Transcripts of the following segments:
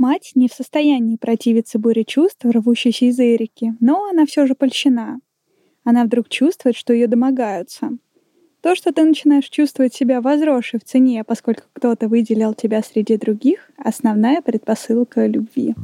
Мать не в состоянии противиться буре чувств, рвущейся из Эрики, но она все же польщена. Она вдруг чувствует, что ее домогаются. То, что ты начинаешь чувствовать себя возросшей в цене, поскольку кто-то выделил тебя среди других, основная предпосылка любви.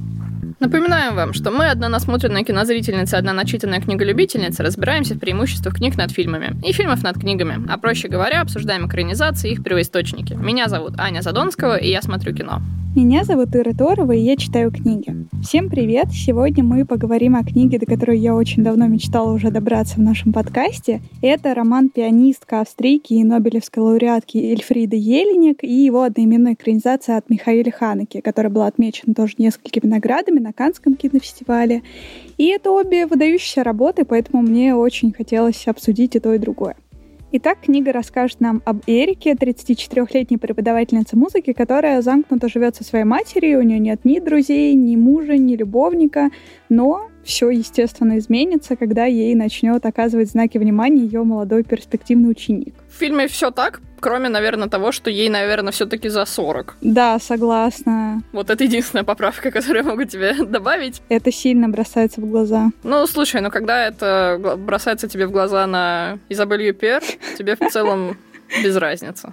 Напоминаем вам, что мы, одна насмотренная кинозрительница, одна начитанная книголюбительница, разбираемся в преимуществах книг над фильмами и фильмов над книгами, а проще говоря, обсуждаем экранизации и их первоисточники. Меня зовут Аня Задонского, и я смотрю кино. Меня зовут Ира Торова, и я читаю книги. Всем привет! Сегодня мы поговорим о книге, до которой я очень давно мечтала уже добраться в нашем подкасте. Это роман пианистка австрийки и нобелевской лауреатки Эльфриды Еленик и его одноименная экранизация от Михаила Ханеки, которая была отмечена тоже несколькими наградами на Канском кинофестивале. И это обе выдающиеся работы, поэтому мне очень хотелось обсудить и то, и другое. Итак, книга расскажет нам об Эрике, 34-летней преподавательнице музыки, которая замкнуто живет со своей матерью, у нее нет ни друзей, ни мужа, ни любовника, но все, естественно, изменится, когда ей начнет оказывать знаки внимания ее молодой перспективный ученик. В фильме все так, кроме, наверное, того, что ей, наверное, все-таки за 40. Да, согласна. Вот это единственная поправка, которую я могу тебе добавить. Это сильно бросается в глаза. Ну, слушай, ну когда это бросается тебе в глаза на Изабель Юпер, тебе в целом без разницы.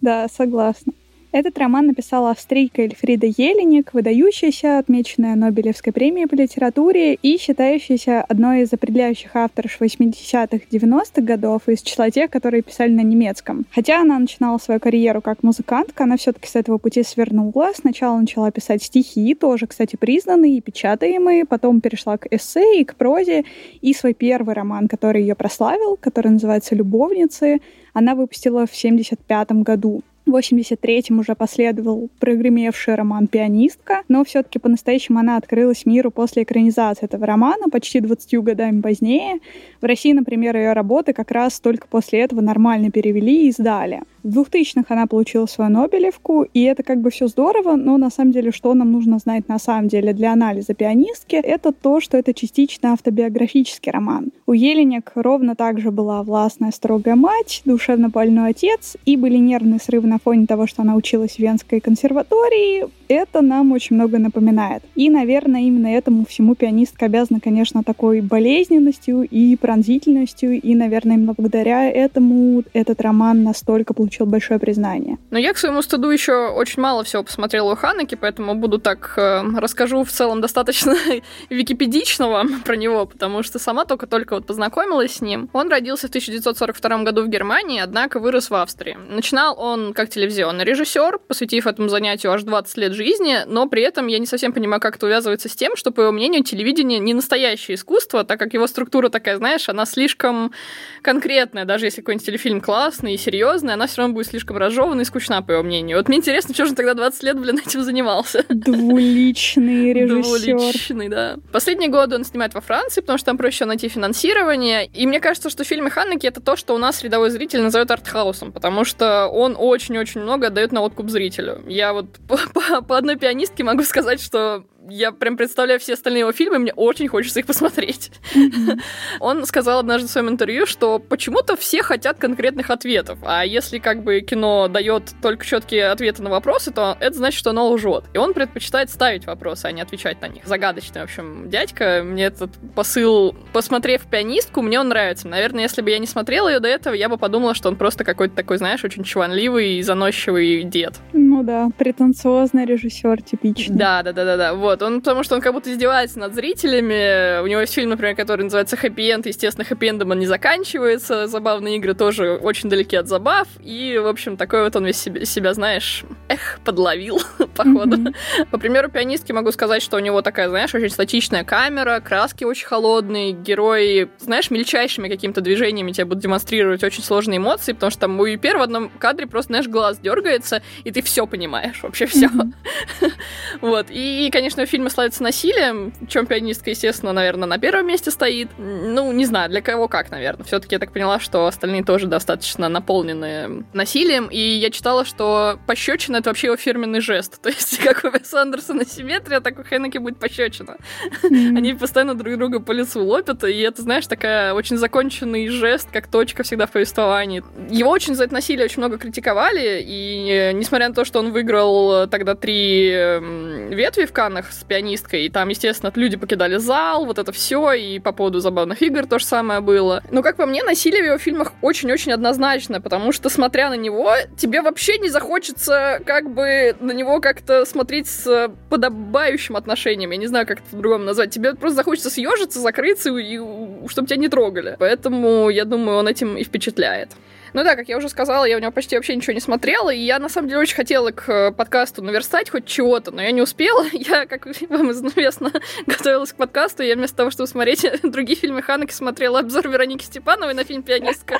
Да, согласна. Этот роман написала австрийка Эльфрида Еленик, выдающаяся, отмеченная Нобелевской премией по литературе и считающаяся одной из определяющих авторов 80-х, 90-х годов из числа тех, которые писали на немецком. Хотя она начинала свою карьеру как музыкантка, она все-таки с этого пути свернула. Сначала начала писать стихи, тоже, кстати, признанные и печатаемые, потом перешла к эссе и к прозе, и свой первый роман, который ее прославил, который называется «Любовницы», она выпустила в 75 году. В 83-м уже последовал прогремевший роман «Пианистка», но все-таки по-настоящему она открылась миру после экранизации этого романа почти 20 годами позднее. В России, например, ее работы как раз только после этого нормально перевели и издали. В 2000-х она получила свою Нобелевку, и это как бы все здорово, но на самом деле, что нам нужно знать на самом деле для анализа пианистки, это то, что это частично автобиографический роман. У Еленек ровно так же была властная строгая мать, душевно больной отец, и были нервные срывы на фоне того, что она училась в Венской консерватории, это нам очень много напоминает. И, наверное, именно этому всему пианистка обязана, конечно, такой болезненностью и пронзительностью, и, наверное, именно благодаря этому этот роман настолько получил большое признание. Но я, к своему стыду, еще очень мало всего посмотрела у Ханеки, поэтому буду так э, расскажу в целом достаточно википедичного про него, потому что сама только-только вот познакомилась с ним. Он родился в 1942 году в Германии, однако вырос в Австрии. Начинал он как телевизионный режиссер, посвятив этому занятию аж 20 лет жизни, но при этом я не совсем понимаю, как это увязывается с тем, что, по его мнению, телевидение не настоящее искусство, так как его структура такая, знаешь, она слишком конкретная, даже если какой-нибудь телефильм классный и серьезный, она все равно будет слишком разжевана и скучна, по его мнению. Вот мне интересно, что же он тогда 20 лет, блин, этим занимался. Двуличный режиссер. Двуличный, да. Последние годы он снимает во Франции, потому что там проще найти финансирование. И мне кажется, что в фильме Ханнеки это то, что у нас рядовой зритель назовет артхаусом, потому что он очень очень-очень много отдает на откуп зрителю. Я вот по, по, по одной пианистке могу сказать, что я прям представляю все остальные его фильмы, мне очень хочется их посмотреть. Mm-hmm. Он сказал однажды в своем интервью, что почему-то все хотят конкретных ответов, а если как бы кино дает только четкие ответы на вопросы, то это значит, что оно лжет. И он предпочитает ставить вопросы, а не отвечать на них. Загадочный, в общем, дядька. Мне этот посыл, посмотрев пианистку, мне он нравится. Наверное, если бы я не смотрела ее до этого, я бы подумала, что он просто какой-то такой, знаешь, очень чванливый и заносчивый дед. Ну да, претенциозный режиссер типичный. Да, да, да, да, да. Вот вот, он, потому что он как будто издевается над зрителями. У него есть фильм, например, который называется «Хэппи Энд». Естественно, хэппи эндом он не заканчивается. Забавные игры тоже очень далеки от забав. И, в общем, такой вот он весь себя, себя знаешь, эх, подловил, походу. Mm-hmm. По примеру пианистки могу сказать, что у него такая, знаешь, очень статичная камера, краски очень холодные, герои, знаешь, мельчайшими какими-то движениями тебе будут демонстрировать очень сложные эмоции, потому что там у Юпер в одном кадре просто, знаешь, глаз дергается, и ты все понимаешь, вообще все. Mm-hmm. вот. И, конечно, его фильмы славятся насилием, чем пианистка, естественно, наверное, на первом месте стоит. Ну, не знаю, для кого как, наверное. Все-таки я так поняла, что остальные тоже достаточно наполнены насилием. И я читала, что пощечина — это вообще его фирменный жест. То есть, как у Веса Андерсона симметрия, так у Хеннеки будет пощечина. Mm-hmm. Они постоянно друг друга по лицу лопят, и это, знаешь, такая очень законченный жест, как точка всегда в повествовании. Его очень за это насилие очень много критиковали, и э, несмотря на то, что он выиграл тогда три ветви в Каннах с пианисткой, и там, естественно, люди покидали зал, вот это все, и по поводу забавных игр то же самое было. Но, как по мне, насилие в его фильмах очень-очень однозначно, потому что, смотря на него, тебе вообще не захочется как бы на него как-то смотреть с подобающим отношением. Я не знаю, как это по-другому назвать. Тебе просто захочется съежиться, закрыться, и, и чтобы тебя не трогали. Поэтому, я думаю, он этим и впечатляет. Ну да, как я уже сказала, я у него почти вообще ничего не смотрела, и я на самом деле очень хотела к э, подкасту наверстать хоть чего-то, но я не успела. Я, как вам известно, готовилась к подкасту, и я вместо того, чтобы смотреть другие фильмы Ханеки, смотрела обзор Вероники Степановой на фильм «Пианистка».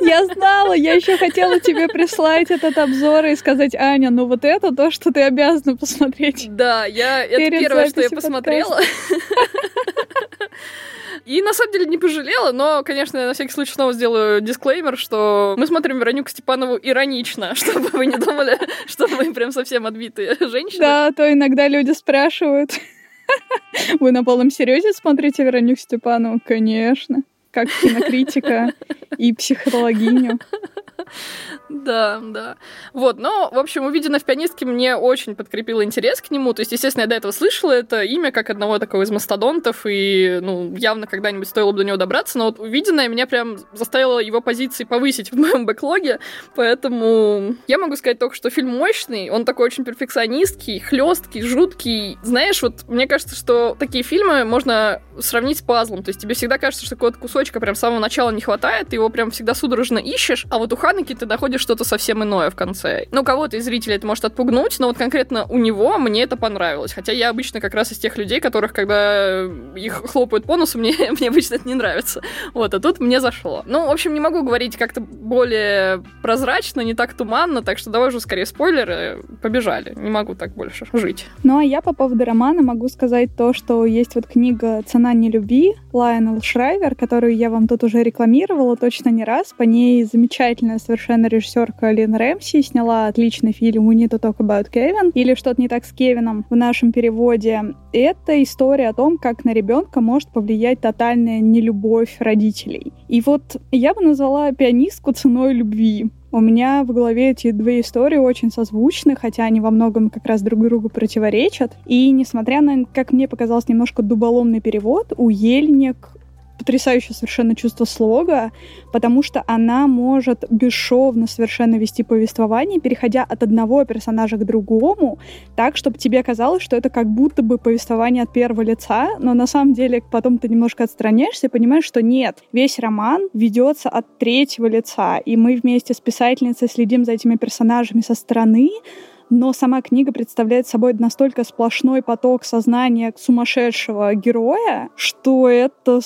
Я знала, я еще хотела тебе прислать этот обзор и сказать, Аня, ну вот это то, что ты обязана посмотреть. Да, я, это первое, что я посмотрела. И на самом деле не пожалела, но, конечно, я на всякий случай снова сделаю дисклеймер, что мы смотрим Веронику Степанову иронично, чтобы вы не думали, что мы прям совсем отбитые женщины. Да, то иногда люди спрашивают. Вы на полном серьезе смотрите Веронику Степанову? Конечно. Как кинокритика и психологиню. Да, да. Вот, но, в общем, увиденное в пианистке мне очень подкрепило интерес к нему. То есть, естественно, я до этого слышала это имя как одного такого из мастодонтов, и, ну, явно когда-нибудь стоило бы до него добраться, но вот увиденное меня прям заставило его позиции повысить в моем бэклоге, поэтому я могу сказать только, что фильм мощный, он такой очень перфекционистский, хлесткий, жуткий. Знаешь, вот мне кажется, что такие фильмы можно сравнить с пазлом, то есть тебе всегда кажется, что какого-то кусочка прям с самого начала не хватает, ты его прям всегда судорожно ищешь, а вот у Ханеки ты находишь что-то совсем иное в конце. Ну, кого-то из зрителей это может отпугнуть, но вот конкретно у него мне это понравилось. Хотя я обычно как раз из тех людей, которых, когда их хлопают по носу, мне, мне обычно это не нравится. Вот, а тут мне зашло. Ну, в общем, не могу говорить как-то более прозрачно, не так туманно, так что давай уже скорее спойлеры. Побежали. Не могу так больше жить. Ну, а я по поводу романа могу сказать то, что есть вот книга «Цена не любви» Лайонел Шрайвер, которую я вам тут уже рекламировала точно не раз. По ней замечательная совершенно режиссерка Лин Рэмси сняла отличный фильм «We need to talk about Kevin» или «Что-то не так с Кевином» в нашем переводе. Это история о том, как на ребенка может повлиять тотальная нелюбовь родителей. И вот я бы назвала пианистку ценой любви. У меня в голове эти две истории очень созвучны, хотя они во многом как раз друг другу противоречат. И несмотря на, как мне показалось, немножко дуболомный перевод, у Ельник потрясающее совершенно чувство слога, потому что она может бесшовно совершенно вести повествование, переходя от одного персонажа к другому, так, чтобы тебе казалось, что это как будто бы повествование от первого лица, но на самом деле потом ты немножко отстраняешься и понимаешь, что нет, весь роман ведется от третьего лица, и мы вместе с писательницей следим за этими персонажами со стороны, но сама книга представляет собой настолько сплошной поток сознания сумасшедшего героя, что это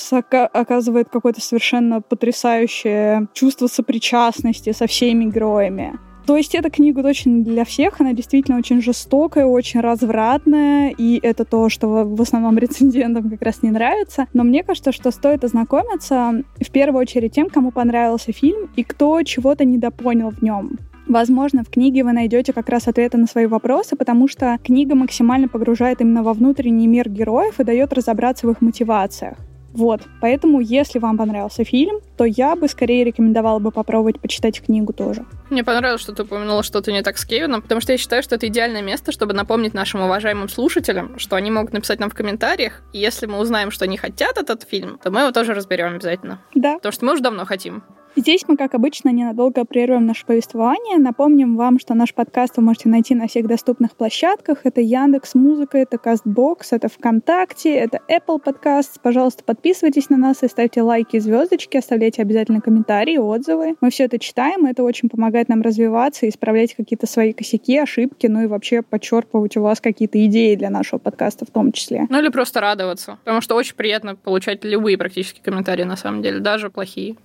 оказывает какое-то совершенно потрясающее чувство сопричастности со всеми героями. То есть эта книга точно для всех, она действительно очень жестокая, очень развратная, и это то, что в основном рецензентам как раз не нравится. Но мне кажется, что стоит ознакомиться в первую очередь тем, кому понравился фильм и кто чего-то недопонял в нем. Возможно, в книге вы найдете как раз ответы на свои вопросы, потому что книга максимально погружает именно во внутренний мир героев и дает разобраться в их мотивациях. Вот, поэтому, если вам понравился фильм, то я бы скорее рекомендовала бы попробовать почитать книгу тоже. Мне понравилось, что ты упомянула что-то не так с Кевином, потому что я считаю, что это идеальное место, чтобы напомнить нашим уважаемым слушателям, что они могут написать нам в комментариях, и если мы узнаем, что они хотят этот фильм, то мы его тоже разберем обязательно. Да. Потому что мы уже давно хотим. Здесь мы, как обычно, ненадолго прервем наше повествование. Напомним вам, что наш подкаст вы можете найти на всех доступных площадках. Это Яндекс Музыка, это Кастбокс, это ВКонтакте, это Apple Podcasts. Пожалуйста, подписывайтесь на нас и ставьте лайки звездочки, оставляйте обязательно комментарии, отзывы. Мы все это читаем, это очень помогает нам развиваться исправлять какие-то свои косяки, ошибки, ну и вообще подчерпывать у вас какие-то идеи для нашего подкаста в том числе. Ну или просто радоваться, потому что очень приятно получать любые практически комментарии на самом деле, даже плохие.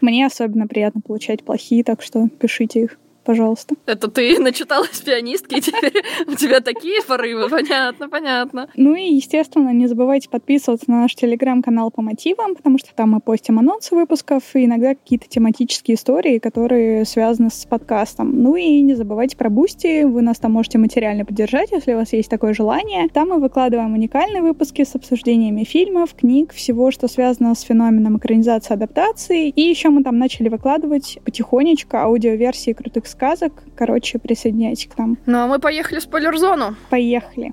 Мне особенно приятно получать плохие, так что пишите их пожалуйста. Это ты начиталась пианистки, и теперь у тебя такие порывы? Понятно, понятно. Ну и, естественно, не забывайте подписываться на наш телеграм-канал по мотивам, потому что там мы постим анонсы выпусков и иногда какие-то тематические истории, которые связаны с подкастом. Ну и не забывайте про Бусти, вы нас там можете материально поддержать, если у вас есть такое желание. Там мы выкладываем уникальные выпуски с обсуждениями фильмов, книг, всего, что связано с феноменом экранизации адаптации. И еще мы там начали выкладывать потихонечку аудиоверсии крутых сказок. Короче, присоединяйтесь к нам. Ну а мы поехали в спойлер-зону. Поехали.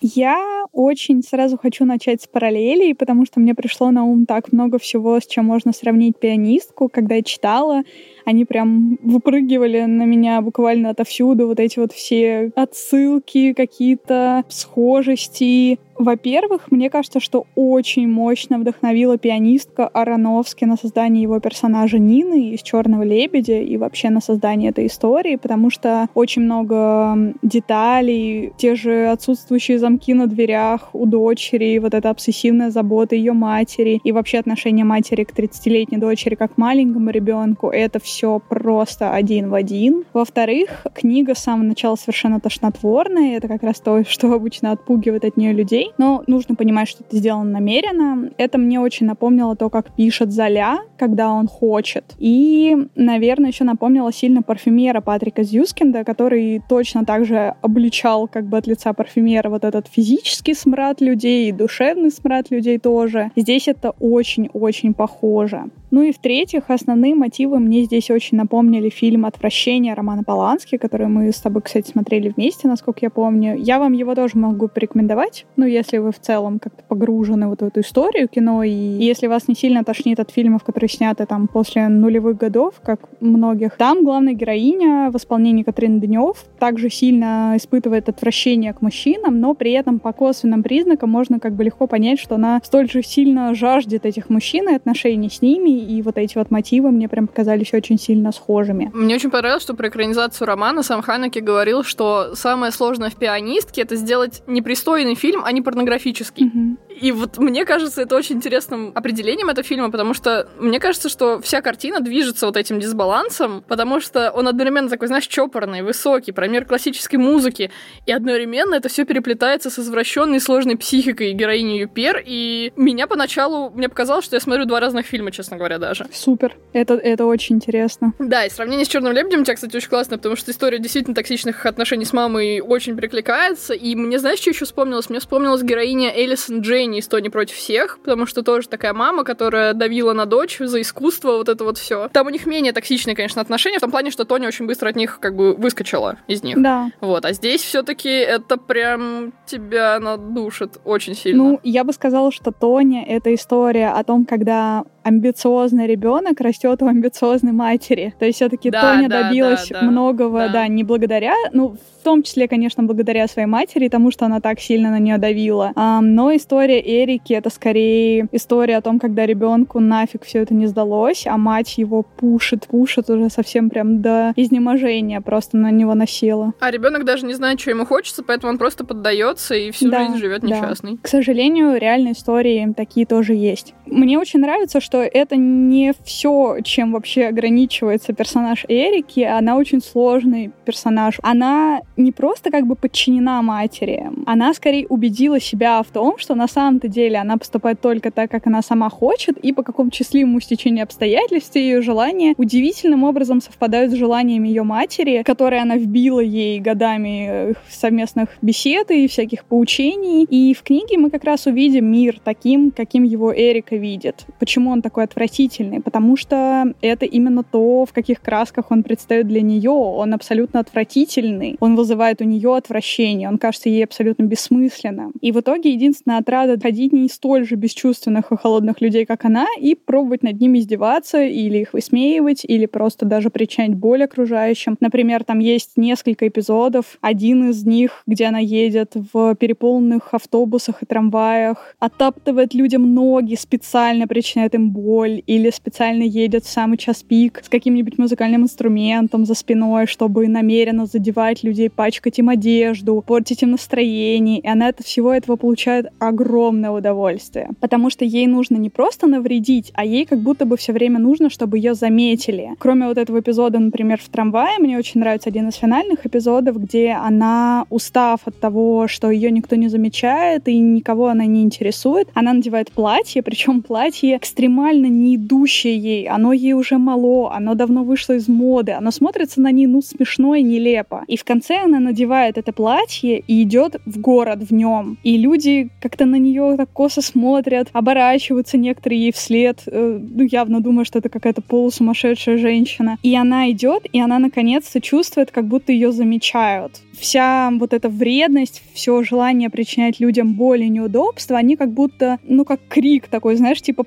Я очень сразу хочу начать с параллелей, потому что мне пришло на ум так много всего, с чем можно сравнить пианистку. Когда я читала, они прям выпрыгивали на меня буквально отовсюду, вот эти вот все отсылки, какие-то схожести. Во-первых, мне кажется, что очень мощно вдохновила пианистка Ароновски на создание его персонажа Нины из Черного лебедя и вообще на создание этой истории, потому что очень много деталей, те же отсутствующие замки на дверях у дочери, вот эта обсессивная забота ее матери и вообще отношение матери к 30-летней дочери как маленькому ребенку, это все просто один в один. Во-вторых, книга с самого начала совершенно тошнотворная, это как раз то, что обычно отпугивает от нее людей, но нужно понимать, что это сделано намеренно. Это мне очень напомнило то, как пишет Золя, когда он хочет. И, наверное, еще напомнило сильно парфюмера Патрика Зюскинда, который точно так же обличал как бы от лица парфюмера вот этот физический смрад людей и душевный смрад людей тоже. Здесь это очень-очень похоже. Ну и в-третьих, основные мотивы мне здесь очень напомнили фильм «Отвращение» Романа Полански, который мы с тобой, кстати, смотрели вместе, насколько я помню. Я вам его тоже могу порекомендовать, ну, если вы в целом как-то погружены вот в эту историю кино, и если вас не сильно тошнит от фильмов, которые сняты там после нулевых годов, как многих. Там главная героиня в исполнении Катрин Днев также сильно испытывает отвращение к мужчинам, но при этом по косвенным признакам можно как бы легко понять, что она столь же сильно жаждет этих мужчин и отношений с ними, и вот эти вот мотивы мне прям показались очень сильно схожими. Мне очень понравилось, что про экранизацию романа сам Ханеке говорил, что самое сложное в «Пианистке» — это сделать непристойный фильм, а не порнографический. Mm-hmm. И вот мне кажется, это очень интересным определением этого фильма, потому что мне кажется, что вся картина движется вот этим дисбалансом, потому что он одновременно такой, знаешь, чопорный, высокий, про мир классической музыки, и одновременно это все переплетается с извращенной сложной психикой героини Юпер, и меня поначалу, мне показалось, что я смотрю два разных фильма, честно говоря, даже. Супер. Это, это очень интересно. Да, и сравнение с Черным лебедем у тебя, кстати, очень классно, потому что история действительно токсичных отношений с мамой очень прикликается, и мне, знаешь, что еще вспомнилось? Мне вспомнилась героиня Элисон Джейни из «Тони против всех», потому что тоже такая мама, которая давила на дочь за искусство, вот это вот все. Там у них менее токсичные, конечно, отношения, в том плане, что Тони очень быстро от них как бы выскочила из них. Да. Вот, а здесь все-таки это прям тебя надушит очень сильно. Ну, я бы сказала, что Тоня — это история о том, когда амбициозный ребенок растет у амбициозной матери. То есть все-таки да, Тоня да, добилась да, да, многого, да. да, не благодаря, ну, в том числе, конечно, благодаря своей матери, тому, что она так сильно на нее давила. А, но история Эрики это скорее история о том, когда ребенку нафиг все это не сдалось, а мать его пушит, пушит уже совсем прям до изнеможения, просто на него насела. А ребенок даже не знает, что ему хочется, поэтому он просто поддается и всю да, жизнь живет несчастный. Да. К сожалению, реальные истории такие тоже есть. Мне очень нравится, что это не все, чем вообще ограничивается персонаж Эрики. Она очень сложный персонаж. Она не просто как бы подчинена матери, она скорее убедила себя в том, что на самом-то деле она поступает только так, как она сама хочет, и по какому счастливому стечению обстоятельств ее желания удивительным образом совпадают с желаниями ее матери, которые она вбила ей годами совместных бесед и всяких поучений. И в книге мы как раз увидим мир таким, каким его Эрика видит. Почему он такой отвратительный? Потому что это именно то, в каких красках он предстает для нее. Он абсолютно отвратительный. Он вызывает у нее отвращение. Он кажется ей абсолютно бессмысленным. И в итоге единственная отрада ходить не столь же бесчувственных и холодных людей, как она, и пробовать над ними издеваться или их высмеивать, или просто даже причинять боль окружающим. Например, там есть несколько эпизодов. Один из них, где она едет в переполненных автобусах и трамваях, оттаптывает людям ноги, специально причиняет им боль или специально едет в самый час пик с каким-нибудь музыкальным инструментом за спиной, чтобы намеренно задевать людей, пачкать им одежду, портить им настроение. И она от всего этого получает огромное удовольствие. Потому что ей нужно не просто навредить, а ей как будто бы все время нужно, чтобы ее заметили. Кроме вот этого эпизода, например, в трамвае, мне очень нравится один из финальных эпизодов, где она, устав от того, что ее никто не замечает и никого она не интересует, она надевает платье, причем платье экстремально не идущее ей, оно ей уже мало, оно давно вышло из моды, оно смотрится на ней, ну, смешно и нелепо. И в конце она надевает это платье и идет в город в нем. И люди как-то на нее так косо смотрят, оборачиваются некоторые ей вслед, э, ну, явно думая, что это какая-то полусумасшедшая женщина. И она идет, и она наконец-то чувствует, как будто ее замечают вся вот эта вредность, все желание причинять людям боль и неудобства, они как будто, ну, как крик такой, знаешь, типа,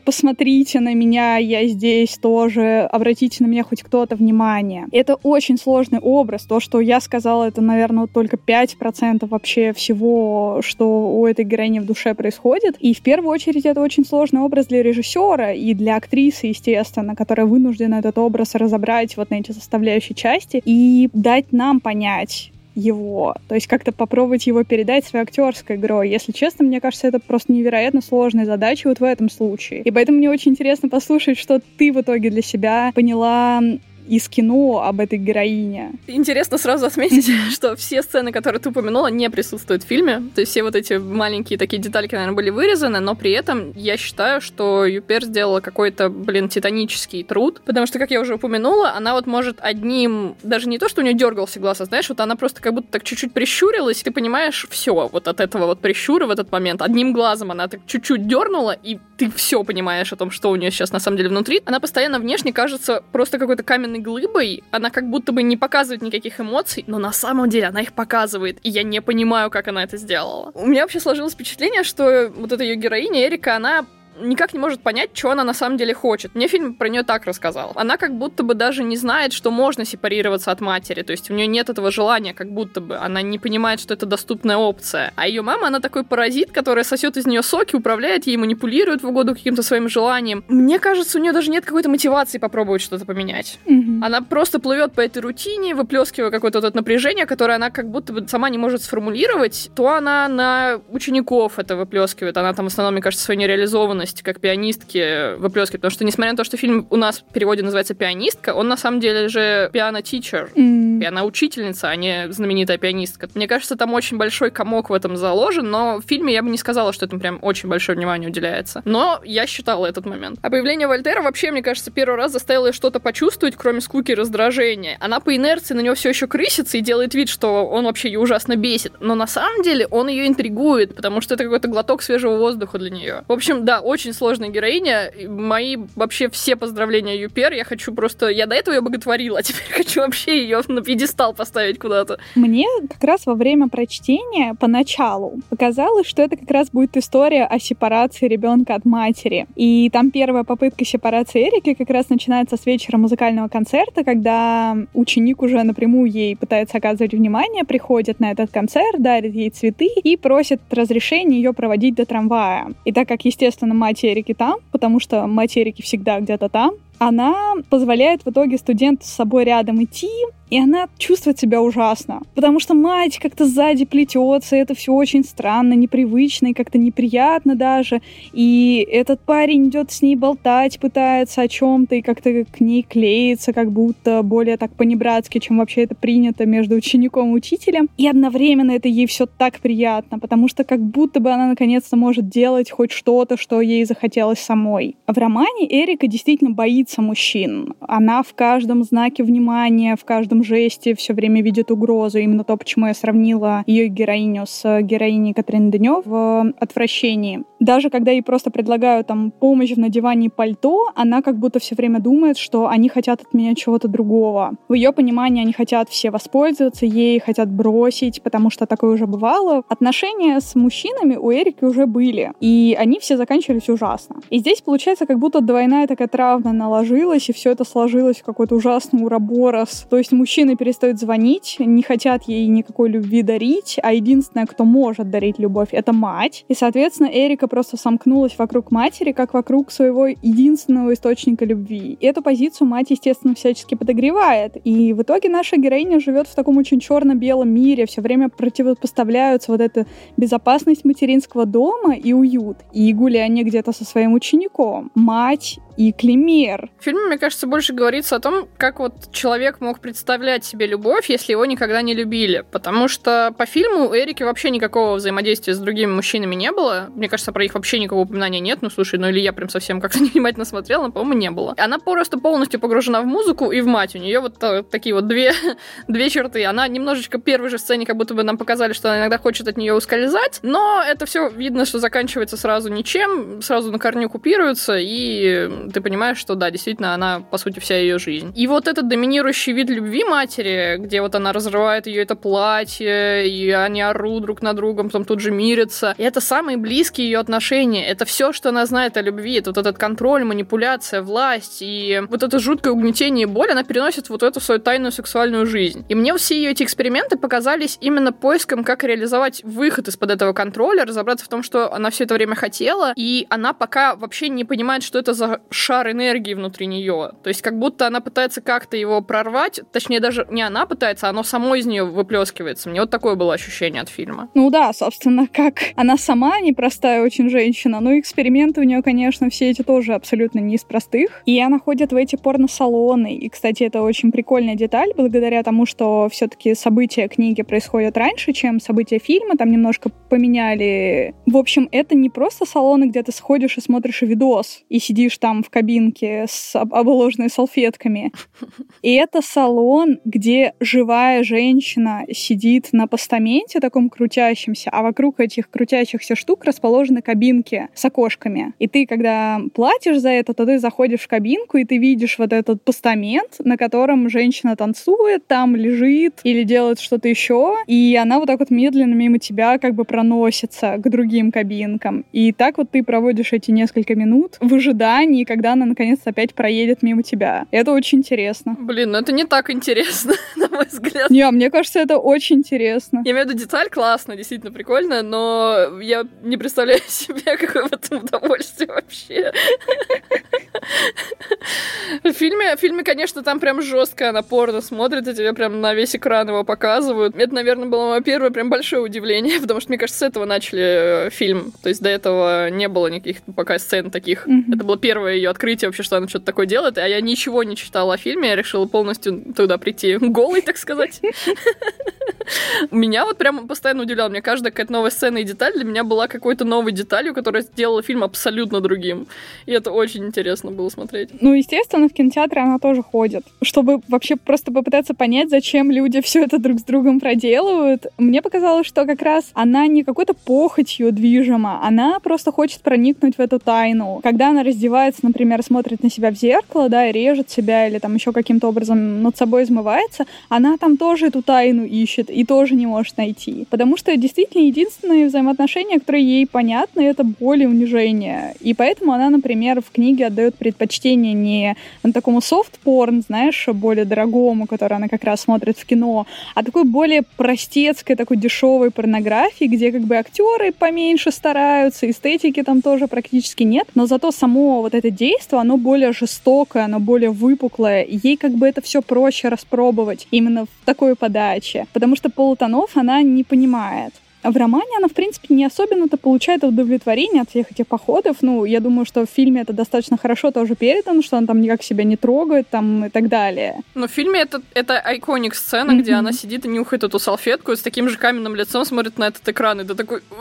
посмотрите на меня, я здесь тоже, обратите на меня хоть кто-то внимание. Это очень сложный образ. То, что я сказала, это, наверное, только 5% вообще всего, что у этой героини в душе происходит. И в первую очередь это очень сложный образ для режиссера и для актрисы, естественно, которая вынуждена этот образ разобрать вот на эти составляющие части и дать нам понять, его, то есть как-то попробовать его передать своей актерской игрой. Если честно, мне кажется, это просто невероятно сложная задача вот в этом случае. И поэтому мне очень интересно послушать, что ты в итоге для себя поняла из кино об этой героине. Интересно сразу отметить, что все сцены, которые ты упомянула, не присутствуют в фильме. То есть все вот эти маленькие такие детальки, наверное, были вырезаны, но при этом я считаю, что Юпер сделала какой-то, блин, титанический труд, потому что, как я уже упомянула, она вот может одним, даже не то, что у нее дергался глаз, а знаешь, вот она просто как будто так чуть-чуть прищурилась, и ты понимаешь все вот от этого вот прищура в этот момент. Одним глазом она так чуть-чуть дернула, и ты все понимаешь о том, что у нее сейчас на самом деле внутри. Она постоянно внешне кажется просто какой-то каменный глыбой, она как будто бы не показывает никаких эмоций, но на самом деле она их показывает, и я не понимаю, как она это сделала. У меня вообще сложилось впечатление, что вот эта ее героиня Эрика, она никак не может понять, что она на самом деле хочет. Мне фильм про нее так рассказал. Она как будто бы даже не знает, что можно сепарироваться от матери. То есть у нее нет этого желания, как будто бы. Она не понимает, что это доступная опция. А ее мама, она такой паразит, который сосет из нее соки, управляет ей, манипулирует в угоду каким-то своим желанием. Мне кажется, у нее даже нет какой-то мотивации попробовать что-то поменять. Mm-hmm. Она просто плывет по этой рутине, выплескивая какое-то вот напряжение, которое она как будто бы сама не может сформулировать. То она на учеников это выплескивает. Она там в основном, мне кажется, свою нереализованность как пианистки выплескивать. Потому что, несмотря на то, что фильм у нас в переводе называется «Пианистка», он на самом деле же пиано-тичер, mm. пиано-учительница, а не знаменитая пианистка. Мне кажется, там очень большой комок в этом заложен, но в фильме я бы не сказала, что этому прям очень большое внимание уделяется. Но я считала этот момент. А появление Вольтера вообще, мне кажется, первый раз заставило ее что-то почувствовать, кроме скуки раздражения. Она по инерции на него все еще крысится и делает вид, что он вообще ее ужасно бесит. Но на самом деле он ее интригует, потому что это какой-то глоток свежего воздуха для нее. В общем, да, очень сложная героиня. Мои вообще все поздравления Юпер. Я хочу просто... Я до этого ее боготворила, а теперь хочу вообще ее на пьедестал поставить куда-то. Мне как раз во время прочтения поначалу показалось, что это как раз будет история о сепарации ребенка от матери. И там первая попытка сепарации Эрики как раз начинается с вечера музыкального концерта, когда ученик уже напрямую ей пытается оказывать внимание, приходит на этот концерт, дарит ей цветы и просит разрешения ее проводить до трамвая. И так как, естественно, мать Эрики там, потому что мать Эрики всегда где-то там, она позволяет в итоге студенту с собой рядом идти, и она чувствует себя ужасно. Потому что мать как-то сзади плетется, это все очень странно, непривычно и как-то неприятно даже. И этот парень идет с ней болтать, пытается о чем-то и как-то к ней клеится, как будто более так по-небратски, чем вообще это принято между учеником и учителем. И одновременно это ей все так приятно, потому что как будто бы она наконец-то может делать хоть что-то, что ей захотелось самой. В романе Эрика действительно боится мужчин. Она в каждом знаке внимания, в каждом жесте все время видит угрозу. Именно то, почему я сравнила ее героиню с героиней Катрины Денев в «Отвращении». Даже когда ей просто предлагают там помощь в надевании пальто, она как будто все время думает, что они хотят от меня чего-то другого. В ее понимании они хотят все воспользоваться ей, хотят бросить, потому что такое уже бывало. Отношения с мужчинами у Эрики уже были, и они все заканчивались ужасно. И здесь получается как будто двойная такая травма на наложилось, и все это сложилось в какой-то ужасный уроборос. То есть мужчины перестают звонить, не хотят ей никакой любви дарить, а единственное, кто может дарить любовь, это мать. И, соответственно, Эрика просто сомкнулась вокруг матери, как вокруг своего единственного источника любви. И эту позицию мать, естественно, всячески подогревает. И в итоге наша героиня живет в таком очень черно-белом мире, все время противопоставляются вот эта безопасность материнского дома и уют, и гуляние где-то со своим учеником. Мать и Климер. В фильме, мне кажется, больше говорится о том, как вот человек мог представлять себе любовь, если его никогда не любили. Потому что по фильму у Эрики вообще никакого взаимодействия с другими мужчинами не было. Мне кажется, про их вообще никакого упоминания нет. Ну, слушай, ну или я прям совсем как-то невнимательно смотрела, но, по-моему, не было. Она просто полностью погружена в музыку и в мать. У нее вот э, такие вот две, две черты. Она немножечко первой же сцене как будто бы нам показали, что она иногда хочет от нее ускользать, но это все видно, что заканчивается сразу ничем, сразу на корню купируется, и ты понимаешь, что да, действительно, она, по сути, вся ее жизнь. И вот этот доминирующий вид любви матери, где вот она разрывает ее это платье, и они орут друг на другом, потом тут же мирятся. И это самые близкие ее отношения. Это все, что она знает о любви. Это вот этот контроль, манипуляция, власть и вот это жуткое угнетение и боль, она переносит вот эту свою тайную сексуальную жизнь. И мне все ее эти эксперименты показались именно поиском, как реализовать выход из-под этого контроля, разобраться в том, что она все это время хотела, и она пока вообще не понимает, что это за шар энергии внутри нее. То есть как будто она пытается как-то его прорвать, точнее даже не она пытается, оно само из нее выплескивается. Мне вот такое было ощущение от фильма. Ну да, собственно, как она сама непростая очень женщина, но эксперименты у нее, конечно, все эти тоже абсолютно не из простых. И она ходит в эти порно-салоны. И, кстати, это очень прикольная деталь, благодаря тому, что все-таки события книги происходят раньше, чем события фильма, там немножко поменяли. В общем, это не просто салоны, где ты сходишь и смотришь видос, и сидишь там в кабинке с обложенной салфетками. И это салон, где живая женщина сидит на постаменте таком крутящемся, а вокруг этих крутящихся штук расположены кабинки с окошками. И ты, когда платишь за это, то ты заходишь в кабинку, и ты видишь вот этот постамент, на котором женщина танцует, там лежит или делает что-то еще, и она вот так вот медленно мимо тебя как бы проносится к другим кабинкам. И так вот ты проводишь эти несколько минут в ожидании, когда она наконец опять проедет мимо тебя. Это очень интересно. Блин, ну это не так интересно, на мой взгляд. Не, мне кажется, это очень интересно. Я имею в виду деталь классная, действительно прикольная, но я не представляю себе, какое в этом удовольствие вообще. В фильме, в фильме, конечно, там прям жестко напорно смотрит, и тебе прям на весь экран его показывают. Это, наверное, было мое первое прям большое удивление, потому что, мне кажется, с этого начали э, фильм. То есть до этого не было никаких пока сцен таких. Mm-hmm. Это было первое ее открытие вообще, что она что-то такое делает, а я ничего не читала о фильме, я решила полностью туда прийти голой, так сказать. Меня вот прям постоянно удивляло. Мне каждая какая-то новая сцена и деталь для меня была какой-то новой деталью, которая сделала фильм абсолютно другим. И это очень интересно было смотреть. Ну, естественно, в кинотеатре она тоже ходит. Чтобы вообще просто попытаться понять, зачем люди все это друг с другом проделывают. Мне показалось, что как раз она не какой-то похотью движима, она просто хочет проникнуть в эту тайну. Когда она раздевается, например, смотрит на себя в зеркало, да, и режет себя или там еще каким-то образом над собой измывается, она там тоже эту тайну ищет и тоже не может найти. Потому что действительно единственные взаимоотношения, которые ей понятны, это боль и унижение. И поэтому она, например, в книге отдает предпочтение не такому софт-порн, знаешь, более дорогому, который она как раз смотрит в кино, а такой более простецкой, такой дешевой порнографии, где как бы актеры поменьше стараются, эстетики там тоже практически нет, но зато само вот это действие, оно более жестокое, оно более выпуклое, ей как бы это все проще распробовать именно в такой подаче, потому что полутонов она не понимает. В романе она, в принципе, не особенно-то получает удовлетворение от всех этих походов. Ну, я думаю, что в фильме это достаточно хорошо тоже передано, что он там никак себя не трогает там и так далее. Но в фильме это, это айконик сцена, mm-hmm. где она сидит и нюхает эту салфетку и с таким же каменным лицом смотрит на этот экран, и ты такой...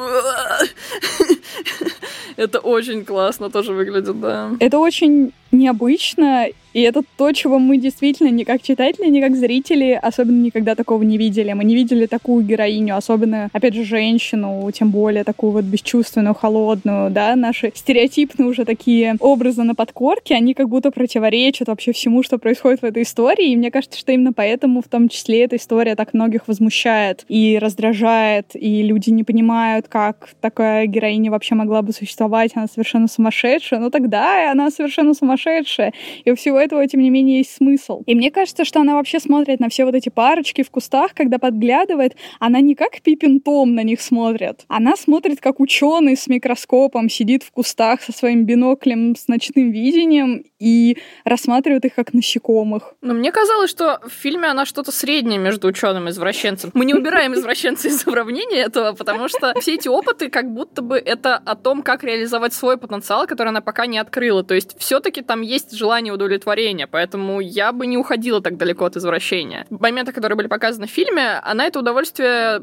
Это очень классно тоже выглядит, да. Это очень необычно, и это то, чего мы действительно ни как читатели, ни как зрители особенно никогда такого не видели. Мы не видели такую героиню, особенно, опять же, женщину, тем более такую вот бесчувственную, холодную, да, наши стереотипные уже такие образы на подкорке, они как будто противоречат вообще всему, что происходит в этой истории, и мне кажется, что именно поэтому в том числе эта история так многих возмущает и раздражает, и люди не понимают, как такая героиня вообще могла бы существовать она совершенно сумасшедшая, ну тогда она совершенно сумасшедшая. И у всего этого, тем не менее, есть смысл. И мне кажется, что она вообще смотрит на все вот эти парочки в кустах, когда подглядывает, она не как Пипин Том на них смотрит. Она смотрит, как ученый с микроскопом сидит в кустах со своим биноклем с ночным видением и рассматривает их как насекомых. Но мне казалось, что в фильме она что-то среднее между ученым и извращенцем. Мы не убираем извращенца из уравнения этого, потому что все эти опыты как будто бы это о том, как реализовать свой потенциал, который она пока не открыла. То есть все-таки там есть желание удовлетворения, поэтому я бы не уходила так далеко от извращения. Моменты, которые были показаны в фильме, она это удовольствие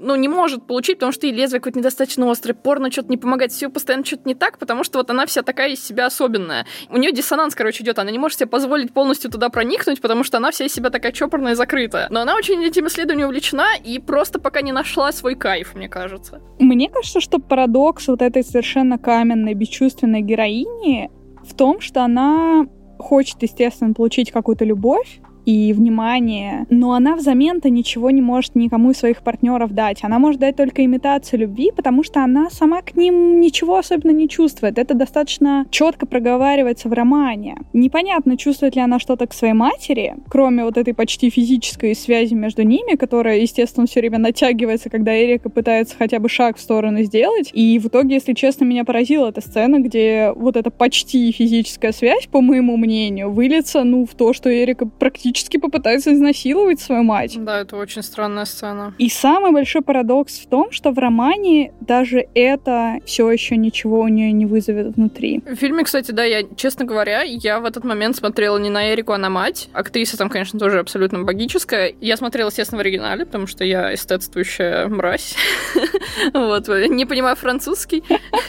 ну, не может получить, потому что и лезвие какое-то недостаточно острое, порно что-то не помогает, все постоянно что-то не так, потому что вот она вся такая из себя особенная. У нее диссонанс, короче, идет, она не может себе позволить полностью туда проникнуть, потому что она вся из себя такая чопорная и закрытая. Но она очень этим исследованием увлечена и просто пока не нашла свой кайф, мне кажется. Мне кажется, что парадокс вот этой совершенно каменной, бесчувственной героини в том, что она хочет, естественно, получить какую-то любовь, и внимание, но она взамен-то ничего не может никому из своих партнеров дать. Она может дать только имитацию любви, потому что она сама к ним ничего особенно не чувствует. Это достаточно четко проговаривается в романе. Непонятно, чувствует ли она что-то к своей матери, кроме вот этой почти физической связи между ними, которая, естественно, все время натягивается, когда Эрика пытается хотя бы шаг в сторону сделать. И в итоге, если честно, меня поразила эта сцена, где вот эта почти физическая связь, по моему мнению, выльется, ну, в то, что Эрика практически практически попытается изнасиловать свою мать. Да, это очень странная сцена. И самый большой парадокс в том, что в романе даже это все еще ничего у нее не вызовет внутри. В фильме, кстати, да, я, честно говоря, я в этот момент смотрела не на Эрику, а на мать. Актриса там, конечно, тоже абсолютно магическая. Я смотрела, естественно, в оригинале, потому что я эстетствующая мразь. Вот, не понимаю французский.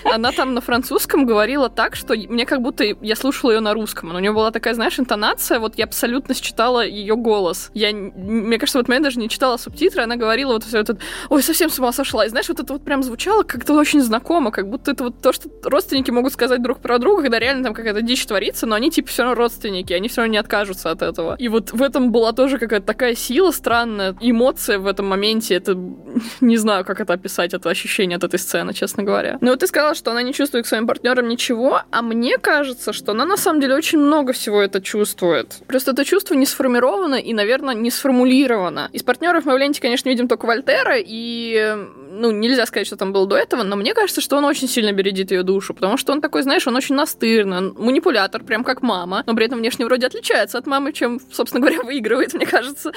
Она там на французском говорила так, что мне как будто я слушала ее на русском. У нее была такая, знаешь, интонация, вот я абсолютно считала читала ее голос. Я, мне кажется, вот я даже не читала субтитры, она говорила вот все это, ой, совсем с ума сошла. И знаешь, вот это вот прям звучало как-то очень знакомо, как будто это вот то, что родственники могут сказать друг про друга, когда реально там какая-то дичь творится, но они типа все равно родственники, они все равно не откажутся от этого. И вот в этом была тоже какая-то такая сила странная, эмоция в этом моменте, это не знаю, как это описать, это ощущение от этой сцены, честно говоря. Но вот ты сказала, что она не чувствует к своим партнерам ничего, а мне кажется, что она на самом деле очень много всего это чувствует. Просто это чувство не сформировано сформировано и, наверное, не сформулировано. Из партнеров мы в ленте, конечно, видим только Вольтера, и ну, нельзя сказать, что там было до этого, но мне кажется, что он очень сильно бередит ее душу, потому что он такой, знаешь, он очень настырный, он манипулятор, прям как мама, но при этом внешне вроде отличается от мамы, чем, собственно говоря, выигрывает, мне кажется.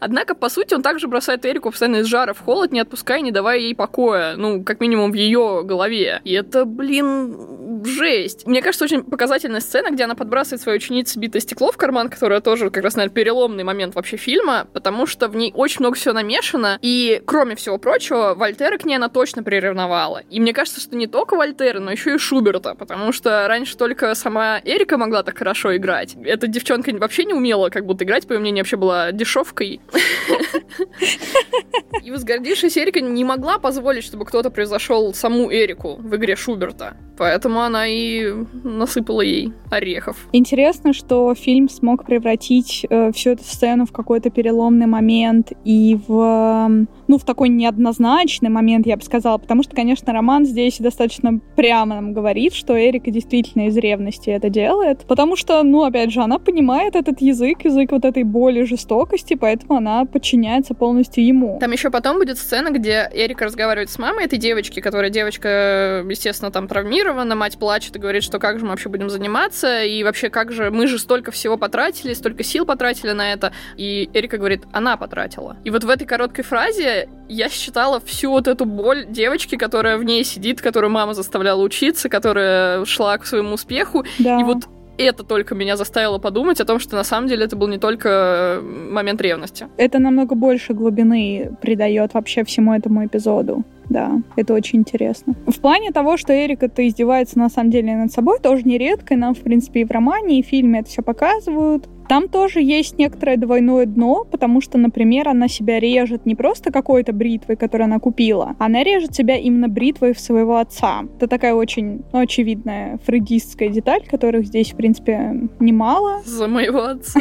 Однако, по сути, он также бросает Эрику постоянно из жара в холод, не отпуская, не давая ей покоя, ну, как минимум в ее голове. И это, блин, жесть. Мне кажется, очень показательная сцена, где она подбрасывает своей ученице битое стекло в карман, которая тоже как раз, наверное, переломный момент вообще фильма, потому что в ней очень много всего намешано, и, кроме всего прочего, Вольтера к ней она точно приревновала. И мне кажется, что не только Вольтера, но еще и Шуберта, потому что раньше только сама Эрика могла так хорошо играть. Эта девчонка вообще не умела как будто играть, по ее мнению, вообще была дешевкой. И возгордившаяся Эрика не могла позволить, чтобы кто-то превзошел саму Эрику в игре Шуберта. Поэтому она и насыпала ей орехов. Интересно, что фильм смог превратить э, всю эту сцену в какой-то переломный момент и в, ну, в такой неоднозначный момент, я бы сказала, потому что, конечно, роман здесь достаточно прямо нам говорит, что Эрика действительно из ревности это делает, потому что, ну, опять же, она понимает этот язык, язык вот этой боли, жестокости, поэтому она подчиняется полностью ему. Там еще потом будет сцена, где Эрика разговаривает с мамой этой девочки, которая девочка, естественно, там травмирована, мать плачет и говорит, что как же мы вообще будем заниматься, и вообще как же мы же столько всего потратили, столько сил потратили на это. И Эрика говорит, она потратила. И вот в этой короткой фразе я считала всю вот эту боль девочки, которая в ней сидит, которую мама заставляла учиться, которая шла к своему успеху. Да. И вот это только меня заставило подумать о том, что на самом деле это был не только момент ревности. Это намного больше глубины придает вообще всему этому эпизоду. Да, это очень интересно. В плане того, что Эрика-то издевается на самом деле над собой, тоже нередко. И нам, в принципе, и в романе, и в фильме это все показывают. Там тоже есть некоторое двойное дно, потому что, например, она себя режет не просто какой-то бритвой, которую она купила, она режет себя именно бритвой своего отца. Это такая очень ну, очевидная фрейдистская деталь, которых здесь, в принципе, немало. За моего отца.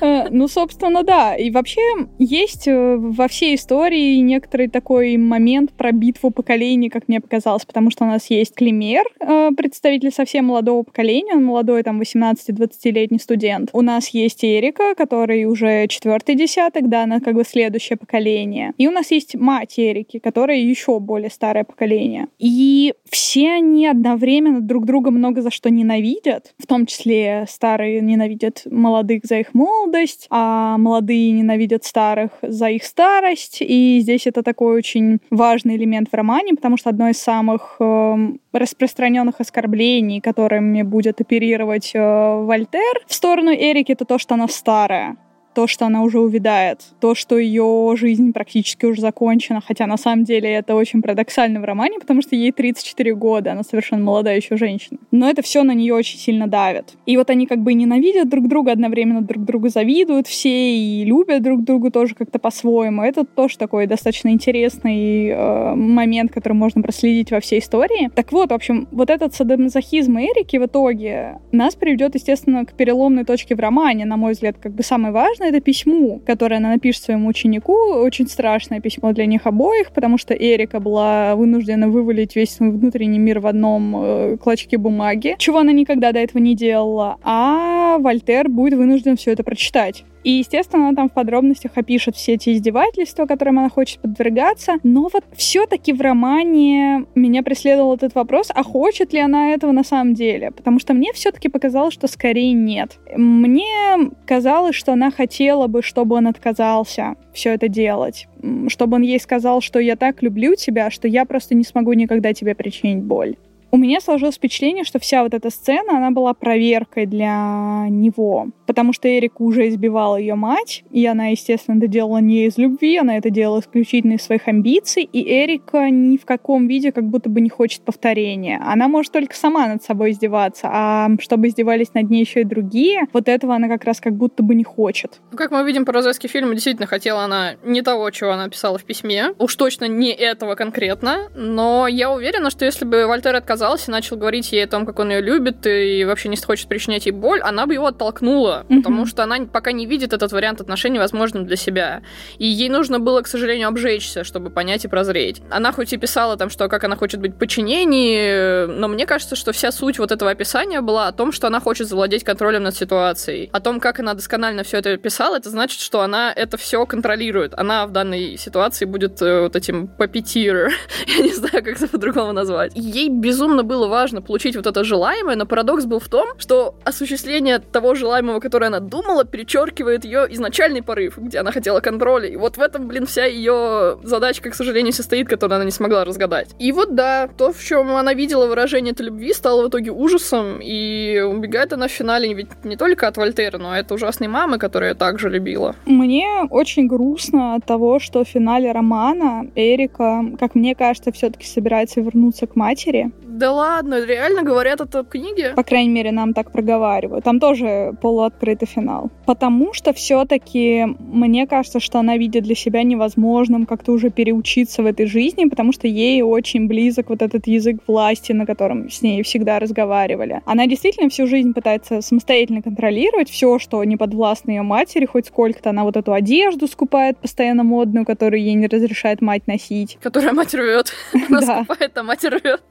Э, ну, собственно, да. И вообще есть э, во всей истории некоторый такой момент про битву поколений, как мне показалось, потому что у нас есть Климер, э, представитель совсем молодого поколения, он молодой, там, 18-20-летний студент. У нас есть Эрика, который уже четвертый десяток, да, она как бы следующее поколение. И у нас есть мать Эрики, которая еще более старое поколение. И все они одновременно друг друга много за что ненавидят, в том числе старые ненавидят молодых за их молодость, а молодые ненавидят старых за их старость. И здесь это такой очень важный элемент в романе, потому что одно из самых э, распространенных оскорблений, которыми будет оперировать Вольтер в сторону Эрики, это то, что она старая то, что она уже увядает, то, что ее жизнь практически уже закончена, хотя на самом деле это очень парадоксально в романе, потому что ей 34 года, она совершенно молодая еще женщина. Но это все на нее очень сильно давит. И вот они как бы ненавидят друг друга, одновременно друг другу завидуют все и любят друг друга тоже как-то по-своему. Это тоже такой достаточно интересный э, момент, который можно проследить во всей истории. Так вот, в общем, вот этот садомазохизм Эрики в итоге нас приведет, естественно, к переломной точке в романе, на мой взгляд, как бы самое важное, это письмо, которое она напишет своему ученику. Очень страшное письмо для них обоих, потому что Эрика была вынуждена вывалить весь свой внутренний мир в одном э, клочке бумаги, чего она никогда до этого не делала. А Вольтер будет вынужден все это прочитать. И, естественно, она там в подробностях опишет все эти издевательства, которым она хочет подвергаться. Но вот все-таки в романе меня преследовал этот вопрос, а хочет ли она этого на самом деле? Потому что мне все-таки показалось, что скорее нет. Мне казалось, что она хотела бы, чтобы он отказался все это делать. Чтобы он ей сказал, что я так люблю тебя, что я просто не смогу никогда тебе причинить боль у меня сложилось впечатление, что вся вот эта сцена, она была проверкой для него. Потому что Эрик уже избивала ее мать, и она, естественно, это делала не из любви, она это делала исключительно из своих амбиций, и Эрика ни в каком виде как будто бы не хочет повторения. Она может только сама над собой издеваться, а чтобы издевались над ней еще и другие, вот этого она как раз как будто бы не хочет. Ну, как мы видим по розовский фильм, действительно хотела она не того, чего она писала в письме. Уж точно не этого конкретно, но я уверена, что если бы Вольтер отказался отказался, начал говорить ей о том, как он ее любит и вообще не хочет причинять ей боль, она бы его оттолкнула, mm-hmm. потому что она пока не видит этот вариант отношений возможным для себя. И ей нужно было, к сожалению, обжечься, чтобы понять и прозреть. Она хоть и писала там, что как она хочет быть в подчинении, но мне кажется, что вся суть вот этого описания была о том, что она хочет завладеть контролем над ситуацией. О том, как она досконально все это писала, это значит, что она это все контролирует. Она в данной ситуации будет э, вот этим папетир. Я не знаю, как это по-другому назвать. Ей безумно безумно было важно получить вот это желаемое, но парадокс был в том, что осуществление того желаемого, которое она думала, перечеркивает ее изначальный порыв, где она хотела контроля. И вот в этом, блин, вся ее задачка, к сожалению, состоит, которую она не смогла разгадать. И вот да, то, в чем она видела выражение этой любви, стало в итоге ужасом, и убегает она в финале ведь не только от Вольтера, но и от ужасной мамы, которую я также любила. Мне очень грустно от того, что в финале романа Эрика, как мне кажется, все-таки собирается вернуться к матери. Да ладно, реально говорят это в книге? По крайней мере, нам так проговаривают. Там тоже полуоткрытый финал. Потому что все-таки мне кажется, что она видит для себя невозможным как-то уже переучиться в этой жизни, потому что ей очень близок вот этот язык власти, на котором с ней всегда разговаривали. Она действительно всю жизнь пытается самостоятельно контролировать все, что не подвластно ее матери, хоть сколько-то. Она вот эту одежду скупает постоянно модную, которую ей не разрешает мать носить. Которая мать рвет. Она скупает, а мать рвет.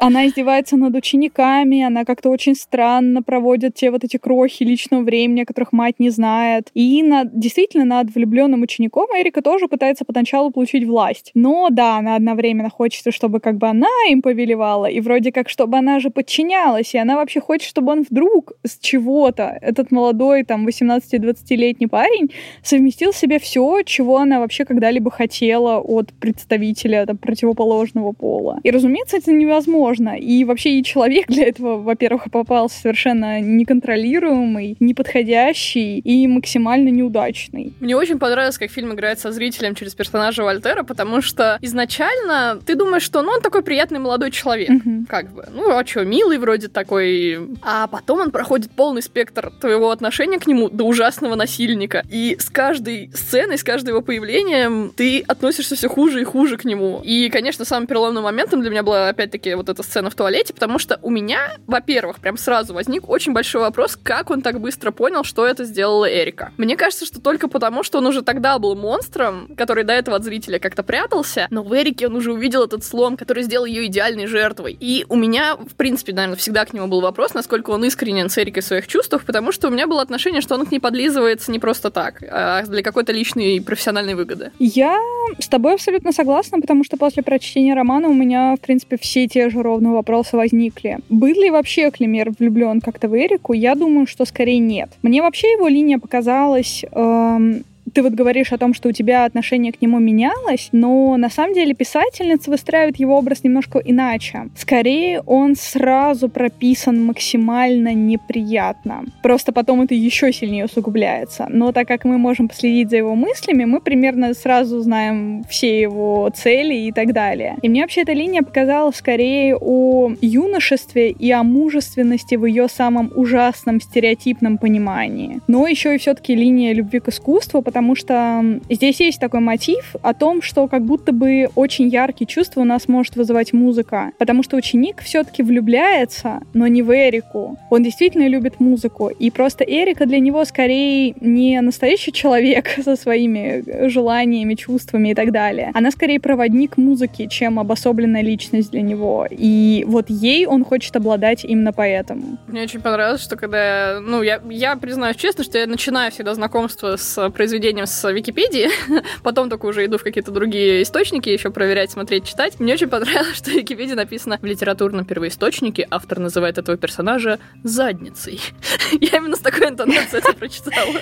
Она издевается над учениками, она как-то очень странно проводит те вот эти крохи личного времени, о которых мать не знает. И над, действительно над влюбленным учеником Эрика тоже пытается поначалу получить власть. Но да, она одновременно хочет, чтобы как бы она им повелевала, и вроде как, чтобы она же подчинялась, и она вообще хочет, чтобы он вдруг с чего-то, этот молодой там 18-20-летний парень, совместил в себе все, чего она вообще когда-либо хотела от представителя там, противоположного пола. И, разумеется, это невозможно невозможно. И вообще и человек для этого, во-первых, попался совершенно неконтролируемый, неподходящий и максимально неудачный. Мне очень понравилось, как фильм играет со зрителем через персонажа Вольтера, потому что изначально ты думаешь, что ну, он такой приятный молодой человек. Мгм. Как бы, ну, а что, милый вроде такой. А потом он проходит полный спектр твоего отношения к нему до ужасного насильника. И с каждой сценой, с каждым его появлением ты относишься все хуже и хуже к нему. И, конечно, самым переломным моментом для меня была, опять-таки, вот эта сцена в туалете, потому что у меня, во-первых, прям сразу возник очень большой вопрос, как он так быстро понял, что это сделала Эрика. Мне кажется, что только потому, что он уже тогда был монстром, который до этого от зрителя как-то прятался, но в Эрике он уже увидел этот слом, который сделал ее идеальной жертвой. И у меня, в принципе, наверное, всегда к нему был вопрос, насколько он искренен с Эрикой в своих чувствах, потому что у меня было отношение, что он к ней подлизывается не просто так, а для какой-то личной и профессиональной выгоды. Я с тобой абсолютно согласна, потому что после прочтения романа у меня, в принципе, все те же ровно вопросы возникли. Был ли вообще Климер влюблен как-то в Эрику? Я думаю, что скорее нет. Мне вообще его линия показалась... эм, ты вот говоришь о том, что у тебя отношение к нему менялось, но на самом деле писательница выстраивает его образ немножко иначе. Скорее, он сразу прописан максимально неприятно. Просто потом это еще сильнее усугубляется. Но так как мы можем последить за его мыслями, мы примерно сразу знаем все его цели и так далее. И мне вообще эта линия показала скорее о юношестве и о мужественности в ее самом ужасном стереотипном понимании. Но еще и все-таки линия любви к искусству, потому что м, здесь есть такой мотив о том, что как будто бы очень яркие чувства у нас может вызывать музыка. Потому что ученик все-таки влюбляется, но не в Эрику. Он действительно любит музыку. И просто Эрика для него скорее не настоящий человек со своими э, желаниями, чувствами и так далее. Она скорее проводник музыки, чем обособленная личность для него. И вот ей он хочет обладать именно поэтому. Мне очень понравилось, что когда... Ну, я, я признаюсь честно, что я начинаю всегда знакомство с произведением с Википедии, потом только уже иду в какие-то другие источники еще проверять, смотреть, читать. Мне очень понравилось, что в Википедии написано в литературном первоисточнике автор называет этого персонажа задницей. Я именно с такой интонацией это прочитала.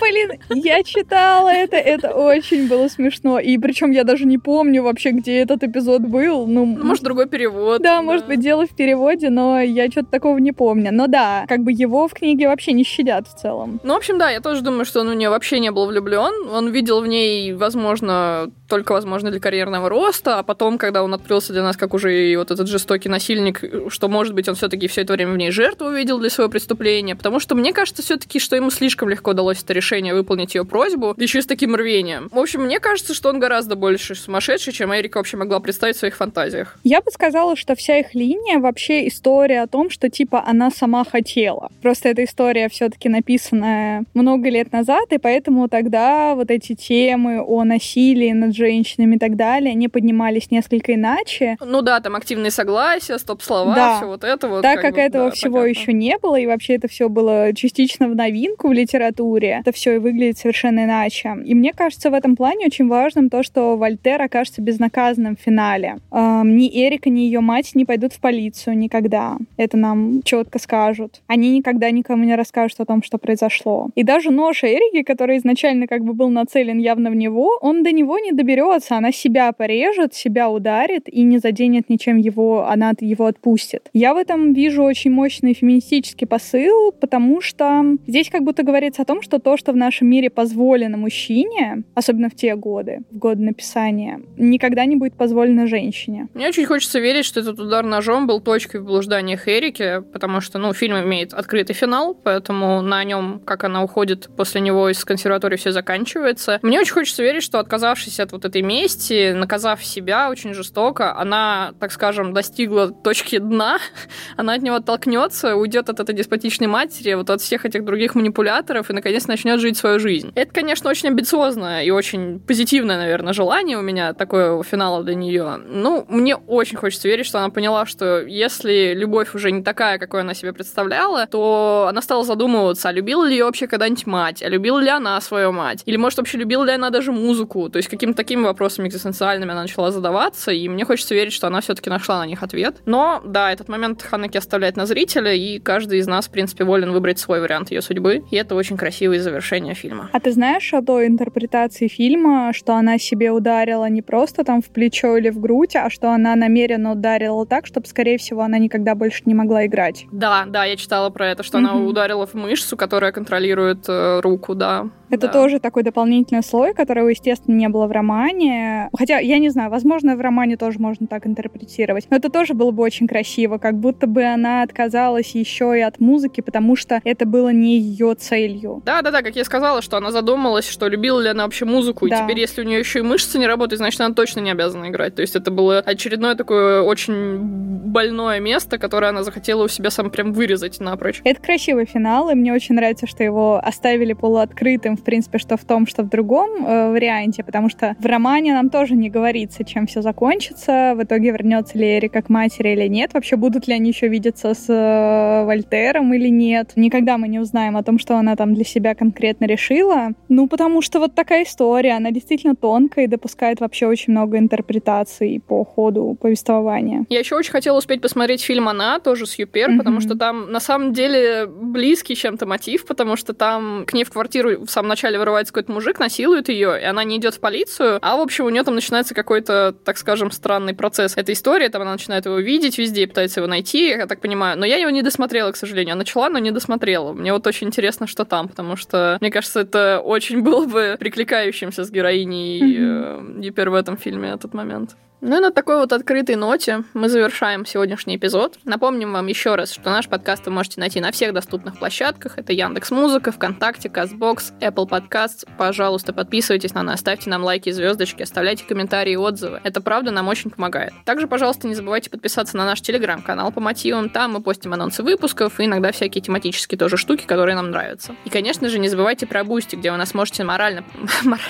Блин, я читала это, это очень было смешно. И причем я даже не помню вообще, где этот эпизод был. Ну, Ну, Может, другой перевод. да, может быть, дело в переводе, но я что-то такого не помню. Но да, как бы его в книге вообще не щадят в целом. Ну, в общем, да, я тоже думаю, что он в нее вообще не был влюблен. Он видел в ней, возможно, только, возможно, для карьерного роста, а потом, когда он открылся для нас как уже и вот этот жестокий насильник, что, может быть, он все-таки все это время в ней жертву увидел для своего преступления, потому что мне кажется все-таки, что ему слишком легко далось это решение выполнить ее просьбу, еще с таким рвением. В общем, мне кажется, что он гораздо больше сумасшедший, чем Эрика вообще могла представить в своих фантазиях. Я бы сказала, что вся их линия вообще история о том, что типа она сама хотела. Просто эта история все-таки написанная много лет назад, и поэтому тогда вот эти темы о насилии над женщинами и так далее, они поднимались несколько иначе. Ну да, там активные согласия, стоп-слова, Да. все вот это вот. так как бы, этого да, всего понятно. еще не было, и вообще это все было частично в новинку в литературе, это все и выглядит совершенно иначе. И мне кажется, в этом плане очень важным то, что Вольтер окажется безнаказанным в финале. Эм, ни Эрика, ни ее мать не пойдут в полицию никогда. Это нам четко скажут. Они никогда никому не расскажут о том, что произошло. И даже нож Эрики, который изначально как бы был нацелен явно в него, он до него не доберется. Она себя порежет, себя ударит и не заденет ничем его, она его отпустит. Я в этом вижу очень мощный феминистический посыл, потому что здесь как будто говорится о том, что то, что в нашем мире позволено мужчине, особенно в те годы, в годы написания, никогда не будет позволено женщине. Мне очень хочется верить, что этот удар ножом был точкой в блужданиях Эрики, потому что, ну, фильм имеет открытый финал, поэтому на нем, как она уходит после него из консерватории, все заканчивается. Мне очень хочется верить, что отказавшись от вот этой мести, наказав себя очень жестоко, она, так скажем, достигла точки дна, она от него оттолкнется, уйдет от этой деспотичной матери, вот от всех этих других манипуляторов и, наконец, начнет жить свою жизнь. Это, конечно, очень амбициозное и очень позитивное, наверное, желание у меня такое финала для нее. Ну, мне очень хочется верить, что она поняла, что если любовь уже не такая, какой она себе представляла, то она стала задумываться, а любила ли ее вообще когда-нибудь мать, а любила ли она свою мать, снимать? Или, может, вообще любила ли она даже музыку? То есть какими-то такими вопросами экзистенциальными она начала задаваться, и мне хочется верить, что она все-таки нашла на них ответ. Но, да, этот момент Ханаки оставляет на зрителя, и каждый из нас, в принципе, волен выбрать свой вариант ее судьбы, и это очень красивое завершение фильма. А ты знаешь о той интерпретации фильма, что она себе ударила не просто там в плечо или в грудь, а что она намеренно ударила так, чтобы, скорее всего, она никогда больше не могла играть? Да, да, я читала про это, что mm-hmm. она ударила в мышцу, которая контролирует э, руку, да. Это да. тоже такой дополнительный слой, которого, естественно, не было в романе. Хотя, я не знаю, возможно, в романе тоже можно так интерпретировать. Но это тоже было бы очень красиво, как будто бы она отказалась еще и от музыки, потому что это было не ее целью. Да-да-да, как я сказала, что она задумалась, что любила ли она вообще музыку, да. и теперь, если у нее еще и мышцы не работают, значит, она точно не обязана играть. То есть это было очередное такое очень больное место, которое она захотела у себя сам прям вырезать напрочь. Это красивый финал, и мне очень нравится, что его оставили полуоткрытым в принципе, что в том, что в другом э, варианте, потому что в романе нам тоже не говорится, чем все закончится, в итоге вернется ли Эрика к матери или нет, вообще будут ли они еще видеться с э, Вольтером или нет. Никогда мы не узнаем о том, что она там для себя конкретно решила. Ну, потому что вот такая история, она действительно тонкая и допускает вообще очень много интерпретаций по ходу повествования. Я еще очень хотела успеть посмотреть фильм «Она», тоже с Юпер, mm-hmm. потому что там на самом деле близкий чем-то мотив, потому что там к ней в квартиру в самом начале вырывается какой-то мужик, насилует ее, и она не идет в полицию, а, в общем, у нее там начинается какой-то, так скажем, странный процесс этой истории, там она начинает его видеть везде, пытается его найти, я так понимаю, но я его не досмотрела, к сожалению. Я начала, но не досмотрела. Мне вот очень интересно, что там, потому что, мне кажется, это очень было бы перекликающимся с героиней mm-hmm. э, Юппер в этом фильме этот момент. Ну и на такой вот открытой ноте мы завершаем сегодняшний эпизод. Напомним вам еще раз, что наш подкаст вы можете найти на всех доступных площадках. Это Яндекс Музыка, ВКонтакте, Castbox, Apple Podcasts. Пожалуйста, подписывайтесь на нас, ставьте нам лайки звездочки, оставляйте комментарии и отзывы. Это правда нам очень помогает. Также, пожалуйста, не забывайте подписаться на наш телеграм-канал по мотивам. Там мы постим анонсы выпусков и иногда всякие тематические тоже штуки, которые нам нравятся. И, конечно же, не забывайте про Бусти, где вы нас можете морально... морально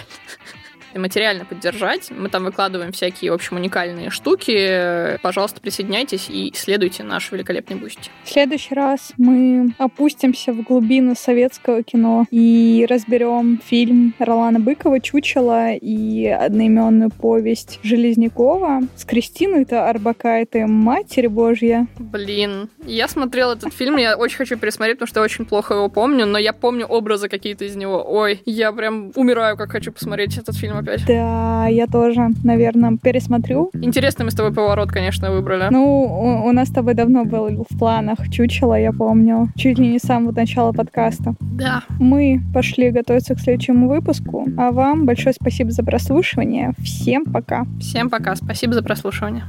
материально поддержать. Мы там выкладываем всякие, в общем, уникальные штуки. Пожалуйста, присоединяйтесь и исследуйте наш великолепный бусти. В следующий раз мы опустимся в глубины советского кино и разберем фильм Ролана Быкова «Чучело» и одноименную повесть Железнякова с Кристиной-то Арбакайте, Матерь Божья. Блин, я смотрела этот фильм, я очень хочу пересмотреть, потому что я очень плохо его помню, но я помню образы какие-то из него. Ой, я прям умираю, как хочу посмотреть этот фильм опять. Да, я тоже, наверное, пересмотрю. Интересный мы с тобой поворот, конечно, выбрали. Ну, у, у нас с тобой давно был в планах чучело, я помню. Чуть ли не с самого начала подкаста. Да. Мы пошли готовиться к следующему выпуску. А вам большое спасибо за прослушивание. Всем пока. Всем пока. Спасибо за прослушивание.